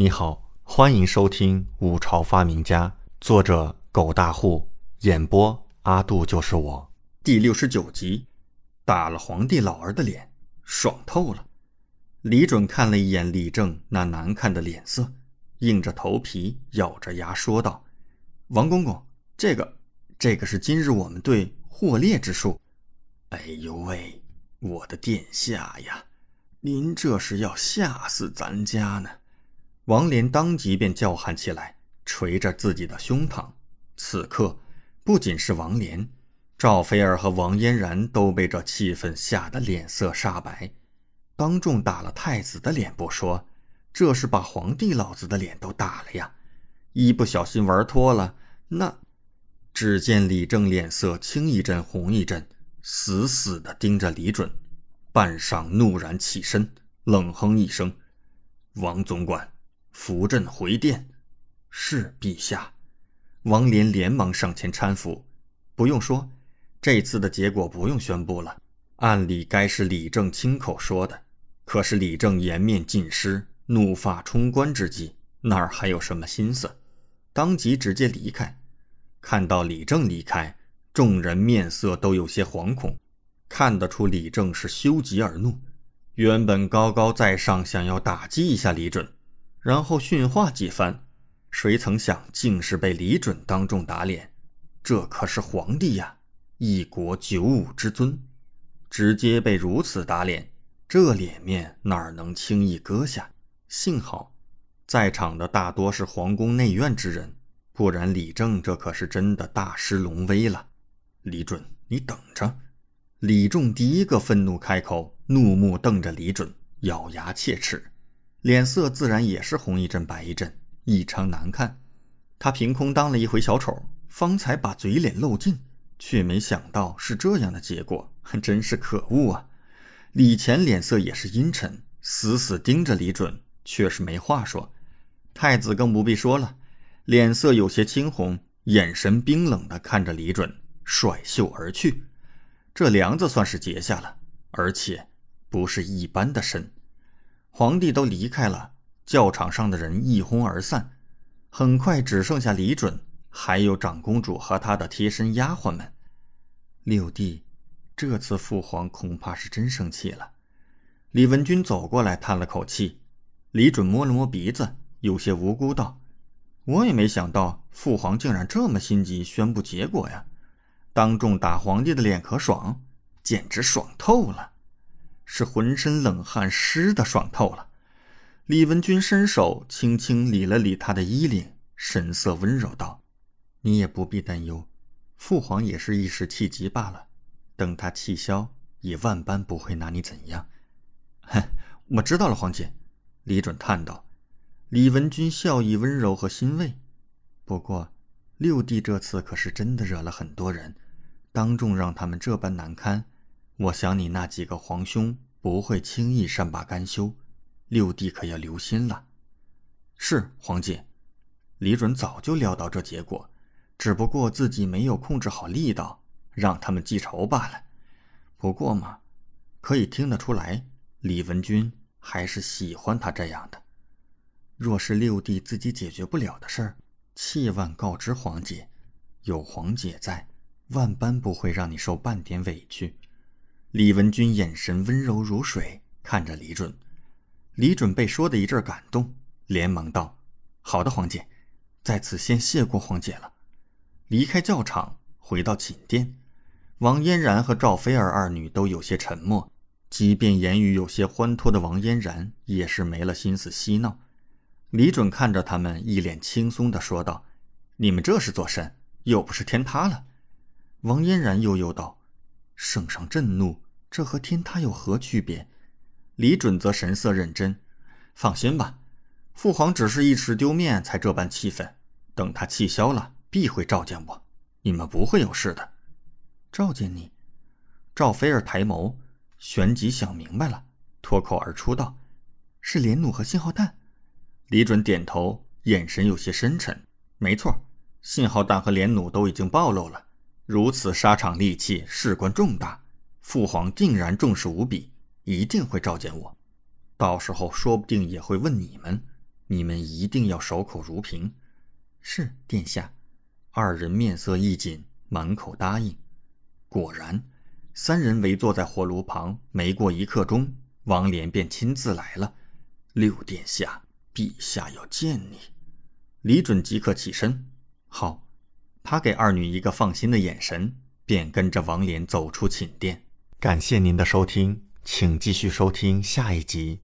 你好，欢迎收听《五朝发明家》，作者狗大户，演播阿杜就是我。第六十九集，打了皇帝老儿的脸，爽透了。李准看了一眼李正那难看的脸色，硬着头皮，咬着牙说道：“王公公，这个，这个是今日我们队获猎之术。”哎呦喂，我的殿下呀，您这是要吓死咱家呢！王莲当即便叫喊起来，捶着自己的胸膛。此刻，不仅是王莲，赵菲儿和王嫣然都被这气氛吓得脸色煞白。当众打了太子的脸不说，这是把皇帝老子的脸都打了呀！一不小心玩脱了，那……只见李正脸色青一阵红一阵，死死地盯着李准，半晌怒然起身，冷哼一声：“王总管。”扶朕回殿，是陛下。王连连忙上前搀扶。不用说，这次的结果不用宣布了。按理该是李正亲口说的，可是李正颜面尽失，怒发冲冠之际，哪儿还有什么心思？当即直接离开。看到李正离开，众人面色都有些惶恐，看得出李正是羞极而怒。原本高高在上，想要打击一下李准。然后训话几番，谁曾想竟是被李准当众打脸。这可是皇帝呀，一国九五之尊，直接被如此打脸，这脸面哪能轻易割下？幸好，在场的大多是皇宫内院之人，不然李正这可是真的大失龙威了。李准，你等着！李仲第一个愤怒开口，怒目瞪着李准，咬牙切齿。脸色自然也是红一阵白一阵，异常难看。他凭空当了一回小丑，方才把嘴脸露尽，却没想到是这样的结果，真是可恶啊！李乾脸色也是阴沉，死死盯着李准，却是没话说。太子更不必说了，脸色有些青红，眼神冰冷的看着李准，甩袖而去。这梁子算是结下了，而且不是一般的深。皇帝都离开了，教场上的人一哄而散，很快只剩下李准，还有长公主和她的贴身丫鬟们。六弟，这次父皇恐怕是真生气了。李文君走过来，叹了口气。李准摸了摸鼻子，有些无辜道：“我也没想到父皇竟然这么心急，宣布结果呀！当众打皇帝的脸可爽，简直爽透了。”是浑身冷汗湿的，爽透了。李文君伸手轻轻理了理他的衣领，神色温柔道：“你也不必担忧，父皇也是一时气急罢了。等他气消，也万般不会拿你怎样。”“哼，我知道了，皇姐。”李准叹道。李文君笑意温柔和欣慰。不过，六弟这次可是真的惹了很多人，当众让他们这般难堪。我想你那几个皇兄不会轻易善罢甘休，六弟可要留心了。是皇姐，李准早就料到这结果，只不过自己没有控制好力道，让他们记仇罢了。不过嘛，可以听得出来，李文君还是喜欢他这样的。若是六弟自己解决不了的事儿，切万告知皇姐，有皇姐在，万般不会让你受半点委屈。李文君眼神温柔如水，看着李准。李准被说的一阵感动，连忙道：“好的，黄姐，在此先谢过黄姐了。”离开教场，回到寝殿，王嫣然和赵菲儿二女都有些沉默。即便言语有些欢脱的王嫣然，也是没了心思嬉闹。李准看着他们，一脸轻松的说道：“你们这是做甚？又不是天塌了。”王嫣然悠悠道。圣上震怒，这和天塌有何区别？李准则神色认真。放心吧，父皇只是一时丢面才这般气愤，等他气消了，必会召见我。你们不会有事的。召见你？赵菲儿抬眸，旋即想明白了，脱口而出道：“是连弩和信号弹。”李准点头，眼神有些深沉。没错，信号弹和连弩都已经暴露了。如此沙场利器，事关重大，父皇定然重视无比，一定会召见我。到时候说不定也会问你们：你们一定要守口如瓶。是殿下。二人面色一紧，满口答应。果然，三人围坐在火炉旁，没过一刻钟，王莲便亲自来了。六殿下，陛下要见你。李准即刻起身。好，他给二女一个放心的眼神，便跟着王莲走出寝殿。感谢您的收听，请继续收听下一集。